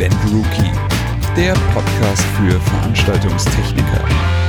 Event Rookie, der Podcast für Veranstaltungstechniker.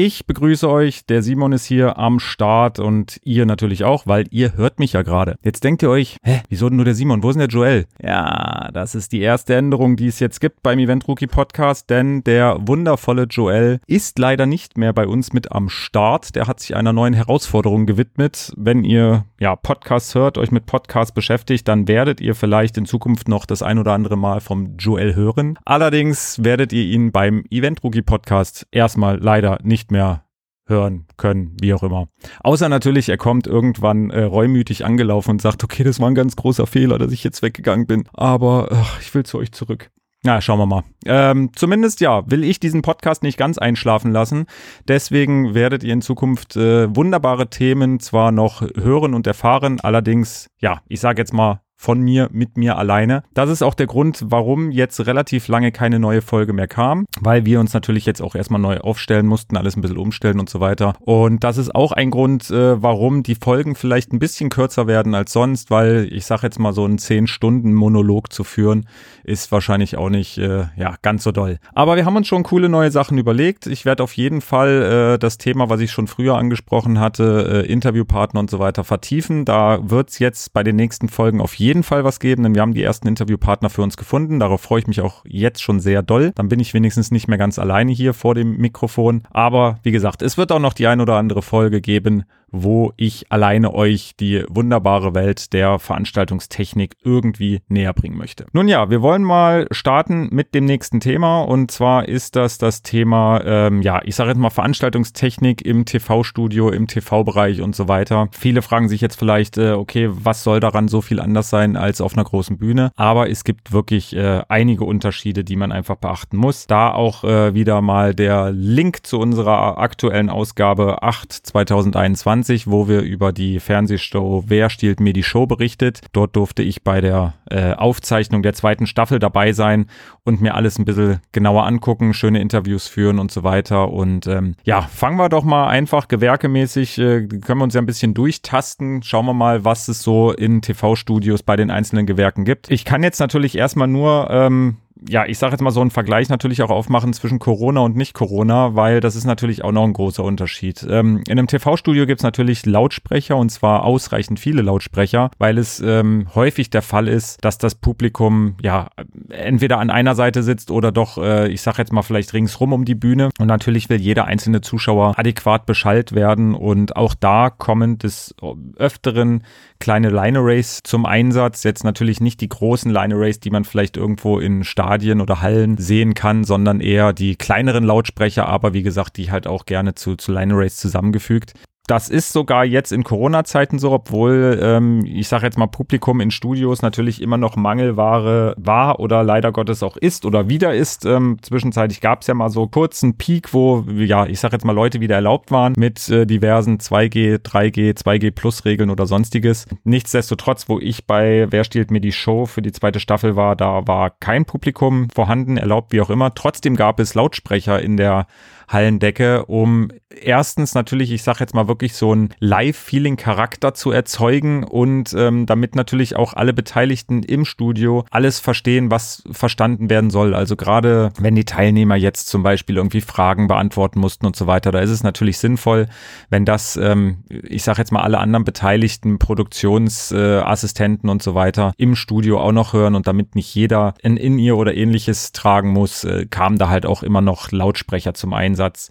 Ich begrüße euch, der Simon ist hier am Start und ihr natürlich auch, weil ihr hört mich ja gerade. Jetzt denkt ihr euch, hä, wieso denn nur der Simon, wo ist denn der Joel? Ja, das ist die erste Änderung, die es jetzt gibt beim Event Rookie Podcast, denn der wundervolle Joel ist leider nicht mehr bei uns mit am Start. Der hat sich einer neuen Herausforderung gewidmet. Wenn ihr ja Podcasts hört, euch mit Podcasts beschäftigt, dann werdet ihr vielleicht in Zukunft noch das ein oder andere Mal vom Joel hören. Allerdings werdet ihr ihn beim Event Rookie Podcast erstmal leider nicht nicht mehr hören können, wie auch immer. Außer natürlich, er kommt irgendwann äh, reumütig angelaufen und sagt, okay, das war ein ganz großer Fehler, dass ich jetzt weggegangen bin, aber ach, ich will zu euch zurück. Na, schauen wir mal. Ähm, zumindest ja, will ich diesen Podcast nicht ganz einschlafen lassen. Deswegen werdet ihr in Zukunft äh, wunderbare Themen zwar noch hören und erfahren, allerdings, ja, ich sage jetzt mal von mir mit mir alleine. Das ist auch der Grund, warum jetzt relativ lange keine neue Folge mehr kam, weil wir uns natürlich jetzt auch erstmal neu aufstellen mussten, alles ein bisschen umstellen und so weiter. Und das ist auch ein Grund, äh, warum die Folgen vielleicht ein bisschen kürzer werden als sonst, weil ich sage jetzt mal so einen 10 Stunden Monolog zu führen, ist wahrscheinlich auch nicht äh, ja ganz so doll. Aber wir haben uns schon coole neue Sachen überlegt. Ich werde auf jeden Fall äh, das Thema, was ich schon früher angesprochen hatte, äh, Interviewpartner und so weiter vertiefen. Da wird's jetzt bei den nächsten Folgen auf jeden jeden Fall was geben, denn wir haben die ersten Interviewpartner für uns gefunden. Darauf freue ich mich auch jetzt schon sehr doll. Dann bin ich wenigstens nicht mehr ganz alleine hier vor dem Mikrofon. Aber wie gesagt, es wird auch noch die ein oder andere Folge geben, wo ich alleine euch die wunderbare Welt der Veranstaltungstechnik irgendwie näher bringen möchte. Nun ja, wir wollen mal starten mit dem nächsten Thema und zwar ist das das Thema, ähm, ja, ich sage jetzt mal Veranstaltungstechnik im TV-Studio, im TV-Bereich und so weiter. Viele fragen sich jetzt vielleicht, äh, okay, was soll daran so viel anders sein als auf einer großen Bühne? Aber es gibt wirklich äh, einige Unterschiede, die man einfach beachten muss. Da auch äh, wieder mal der Link zu unserer aktuellen Ausgabe 8 2021 2020, wo wir über die Fernsehshow Wer stiehlt mir die Show berichtet. Dort durfte ich bei der äh, Aufzeichnung der zweiten Staffel dabei sein und mir alles ein bisschen genauer angucken, schöne Interviews führen und so weiter. Und ähm, ja, fangen wir doch mal einfach gewerkemäßig, äh, können wir uns ja ein bisschen durchtasten. Schauen wir mal, was es so in TV-Studios bei den einzelnen Gewerken gibt. Ich kann jetzt natürlich erstmal nur ähm, ja, ich sage jetzt mal so einen Vergleich natürlich auch aufmachen zwischen Corona und Nicht-Corona, weil das ist natürlich auch noch ein großer Unterschied. Ähm, in einem TV-Studio gibt es natürlich Lautsprecher und zwar ausreichend viele Lautsprecher, weil es ähm, häufig der Fall ist, dass das Publikum ja entweder an einer Seite sitzt oder doch, äh, ich sage jetzt mal vielleicht ringsrum um die Bühne. Und natürlich will jeder einzelne Zuschauer adäquat beschallt werden und auch da kommen des Öfteren kleine Line Arrays zum Einsatz. Jetzt natürlich nicht die großen Line Arrays, die man vielleicht irgendwo in Stadien oder Hallen sehen kann, sondern eher die kleineren Lautsprecher, aber wie gesagt, die halt auch gerne zu, zu Line Arrays zusammengefügt. Das ist sogar jetzt in Corona-Zeiten so, obwohl ähm, ich sage jetzt mal Publikum in Studios natürlich immer noch Mangelware war oder leider Gottes auch ist oder wieder ist. Ähm, zwischenzeitlich gab es ja mal so kurzen Peak, wo ja ich sage jetzt mal Leute wieder erlaubt waren mit äh, diversen 2G, 3G, 2G Plus Regeln oder sonstiges. Nichtsdestotrotz, wo ich bei Wer stiehlt mir die Show für die zweite Staffel war, da war kein Publikum vorhanden, erlaubt wie auch immer. Trotzdem gab es Lautsprecher in der Hallendecke, um erstens natürlich, ich sage jetzt mal wirklich so ein Live-Feeling-Charakter zu erzeugen und ähm, damit natürlich auch alle Beteiligten im Studio alles verstehen, was verstanden werden soll. Also gerade wenn die Teilnehmer jetzt zum Beispiel irgendwie Fragen beantworten mussten und so weiter, da ist es natürlich sinnvoll, wenn das, ähm, ich sage jetzt mal alle anderen Beteiligten, Produktionsassistenten äh, und so weiter im Studio auch noch hören und damit nicht jeder ein In-Ear oder ähnliches tragen muss, äh, kamen da halt auch immer noch Lautsprecher zum Einsatz.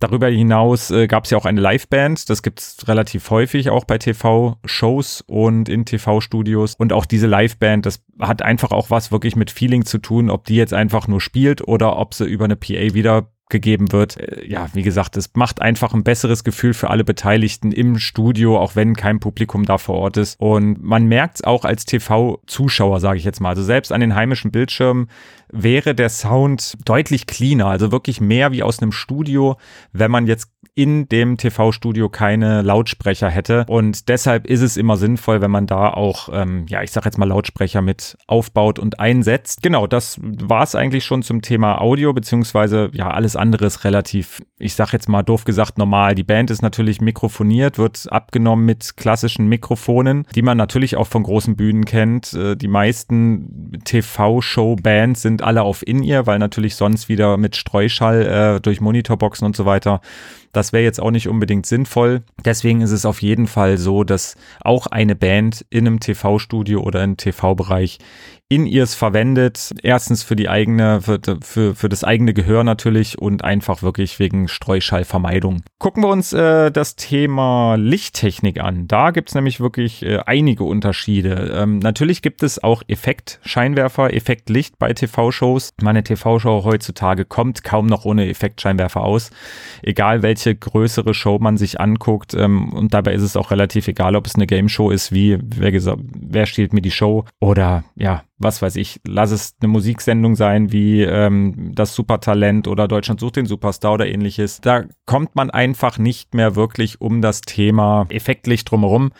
Darüber hinaus äh, gab es ja auch eine Liveband, das gibt es relativ häufig auch bei TV-Shows und in TV-Studios. Und auch diese Liveband, das hat einfach auch was wirklich mit Feeling zu tun, ob die jetzt einfach nur spielt oder ob sie über eine PA wieder gegeben wird. Äh, ja, wie gesagt, es macht einfach ein besseres Gefühl für alle Beteiligten im Studio, auch wenn kein Publikum da vor Ort ist. Und man merkt es auch als TV-Zuschauer, sage ich jetzt mal. Also selbst an den heimischen Bildschirmen wäre der Sound deutlich cleaner, also wirklich mehr wie aus einem Studio, wenn man jetzt in dem TV-Studio keine Lautsprecher hätte. Und deshalb ist es immer sinnvoll, wenn man da auch, ähm, ja, ich sag jetzt mal Lautsprecher mit aufbaut und einsetzt. Genau, das war es eigentlich schon zum Thema Audio, beziehungsweise ja, alles andere relativ, ich sag jetzt mal doof gesagt, normal. Die Band ist natürlich mikrofoniert, wird abgenommen mit klassischen Mikrofonen, die man natürlich auch von großen Bühnen kennt. Äh, die meisten TV-Show-Bands sind alle auf In-Ear, weil natürlich sonst wieder mit Streuschall äh, durch Monitorboxen und so weiter das wäre jetzt auch nicht unbedingt sinnvoll. Deswegen ist es auf jeden Fall so, dass auch eine Band in einem TV-Studio oder im TV-Bereich in ihrs verwendet. Erstens für die eigene, für, für, für das eigene Gehör natürlich und einfach wirklich wegen Streuschallvermeidung. Gucken wir uns äh, das Thema Lichttechnik an. Da gibt's nämlich wirklich äh, einige Unterschiede. Ähm, natürlich gibt es auch Effektscheinwerfer, Effektlicht bei TV-Shows. Meine TV-Show heutzutage kommt kaum noch ohne Effektscheinwerfer aus. Egal welche größere Show man sich anguckt. Ähm, und dabei ist es auch relativ egal, ob es eine Game-Show ist, wie wer, gesagt, wer stiehlt mir die Show oder ja, was weiß ich, lass es eine Musiksendung sein wie ähm, das Supertalent oder Deutschland sucht den Superstar oder ähnliches. Da kommt man einfach nicht mehr wirklich um das Thema Effektlicht drumherum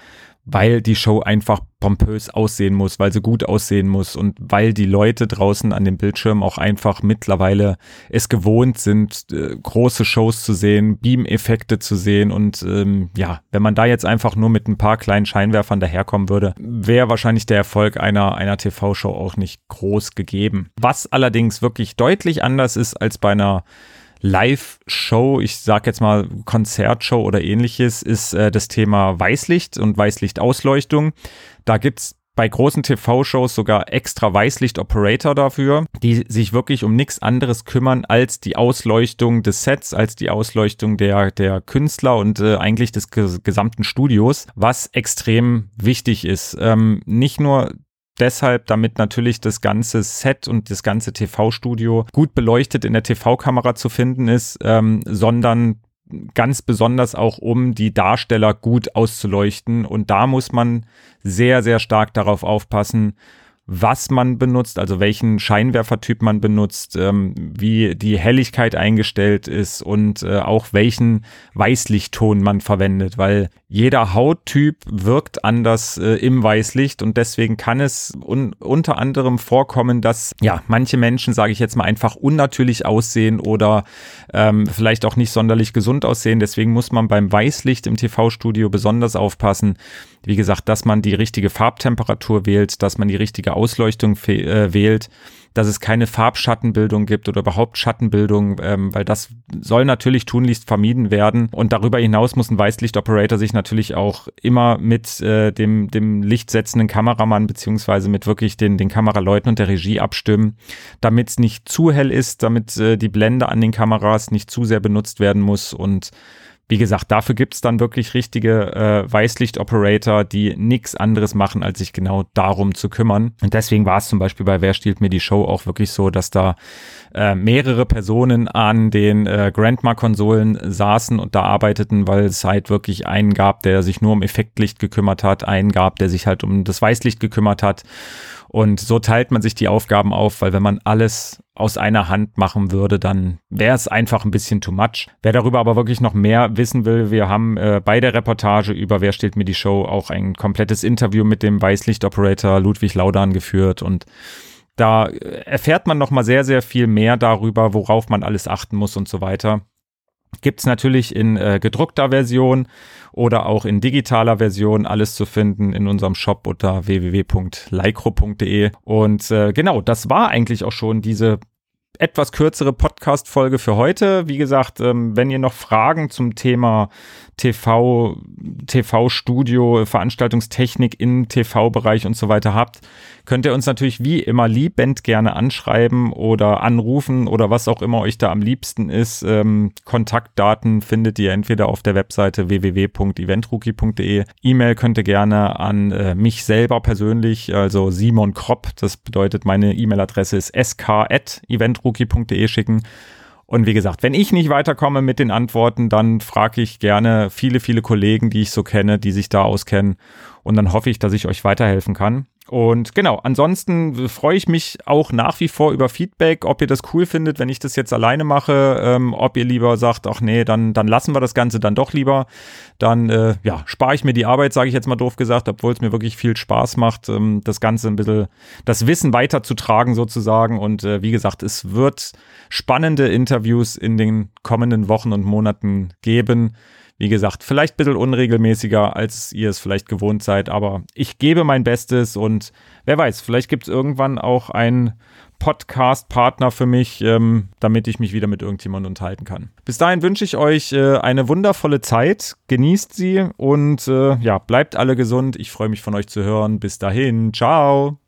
weil die Show einfach pompös aussehen muss, weil sie gut aussehen muss und weil die Leute draußen an dem Bildschirm auch einfach mittlerweile es gewohnt sind, äh, große Shows zu sehen, Beam-Effekte zu sehen und ähm, ja, wenn man da jetzt einfach nur mit ein paar kleinen Scheinwerfern daherkommen würde, wäre wahrscheinlich der Erfolg einer, einer TV-Show auch nicht groß gegeben. Was allerdings wirklich deutlich anders ist als bei einer Live-Show, ich sag jetzt mal Konzertshow oder ähnliches, ist äh, das Thema Weißlicht und Weißlichtausleuchtung. Da gibt's bei großen TV-Shows sogar extra Weißlicht-Operator dafür, die sich wirklich um nichts anderes kümmern als die Ausleuchtung des Sets, als die Ausleuchtung der, der Künstler und äh, eigentlich des gesamten Studios, was extrem wichtig ist. Ähm, nicht nur deshalb, damit natürlich das ganze Set und das ganze TV-Studio gut beleuchtet in der TV-Kamera zu finden ist, ähm, sondern ganz besonders auch um die Darsteller gut auszuleuchten. Und da muss man sehr, sehr stark darauf aufpassen, was man benutzt, also welchen Scheinwerfertyp man benutzt, ähm, wie die Helligkeit eingestellt ist und äh, auch welchen Weißlichtton man verwendet, weil jeder Hauttyp wirkt anders äh, im Weißlicht und deswegen kann es un unter anderem vorkommen, dass ja manche Menschen, sage ich jetzt mal, einfach unnatürlich aussehen oder ähm, vielleicht auch nicht sonderlich gesund aussehen. Deswegen muss man beim Weißlicht im TV-Studio besonders aufpassen. Wie gesagt, dass man die richtige Farbtemperatur wählt, dass man die richtige Ausleuchtung äh, wählt dass es keine Farbschattenbildung gibt oder überhaupt Schattenbildung, ähm, weil das soll natürlich tunlichst vermieden werden. Und darüber hinaus muss ein Weißlichtoperator sich natürlich auch immer mit äh, dem, dem lichtsetzenden Kameramann beziehungsweise mit wirklich den, den Kameraleuten und der Regie abstimmen, damit es nicht zu hell ist, damit äh, die Blende an den Kameras nicht zu sehr benutzt werden muss und wie gesagt, dafür gibt es dann wirklich richtige äh, Weißlicht-Operator, die nichts anderes machen, als sich genau darum zu kümmern. Und deswegen war es zum Beispiel bei Wer stiehlt mir die Show auch wirklich so, dass da äh, mehrere Personen an den äh, Grandma-Konsolen saßen und da arbeiteten, weil es halt wirklich einen gab, der sich nur um Effektlicht gekümmert hat, einen gab, der sich halt um das Weißlicht gekümmert hat. Und so teilt man sich die Aufgaben auf, weil wenn man alles aus einer Hand machen würde, dann wäre es einfach ein bisschen too much. Wer darüber aber wirklich noch mehr wissen will, wir haben äh, bei der Reportage über Wer steht mir die Show auch ein komplettes Interview mit dem Weißlicht-Operator Ludwig Laudan geführt und da erfährt man noch mal sehr, sehr viel mehr darüber, worauf man alles achten muss und so weiter. Gibt es natürlich in äh, gedruckter Version oder auch in digitaler Version alles zu finden in unserem Shop unter www.lycro.de. Und äh, genau, das war eigentlich auch schon diese etwas kürzere Podcast-Folge für heute. Wie gesagt, ähm, wenn ihr noch Fragen zum Thema TV, TV-Studio, Veranstaltungstechnik im TV-Bereich und so weiter habt, könnt ihr uns natürlich wie immer liebend gerne anschreiben oder anrufen oder was auch immer euch da am liebsten ist. Ähm, Kontaktdaten findet ihr entweder auf der Webseite www.eventrookie.de. E-Mail könnt ihr gerne an äh, mich selber persönlich, also Simon Kropp, das bedeutet meine E-Mail-Adresse ist sk.eventrookie.de schicken. Und wie gesagt, wenn ich nicht weiterkomme mit den Antworten, dann frage ich gerne viele, viele Kollegen, die ich so kenne, die sich da auskennen. Und dann hoffe ich, dass ich euch weiterhelfen kann. Und genau, ansonsten freue ich mich auch nach wie vor über Feedback, ob ihr das cool findet, wenn ich das jetzt alleine mache, ähm, ob ihr lieber sagt, ach nee, dann, dann lassen wir das Ganze dann doch lieber. Dann äh, ja, spare ich mir die Arbeit, sage ich jetzt mal doof gesagt, obwohl es mir wirklich viel Spaß macht, ähm, das Ganze ein bisschen, das Wissen weiterzutragen sozusagen. Und äh, wie gesagt, es wird spannende Interviews in den kommenden Wochen und Monaten geben. Wie gesagt, vielleicht ein bisschen unregelmäßiger, als ihr es vielleicht gewohnt seid, aber ich gebe mein Bestes und wer weiß, vielleicht gibt es irgendwann auch einen Podcast-Partner für mich, ähm, damit ich mich wieder mit irgendjemandem unterhalten kann. Bis dahin wünsche ich euch äh, eine wundervolle Zeit, genießt sie und äh, ja, bleibt alle gesund. Ich freue mich von euch zu hören. Bis dahin, ciao.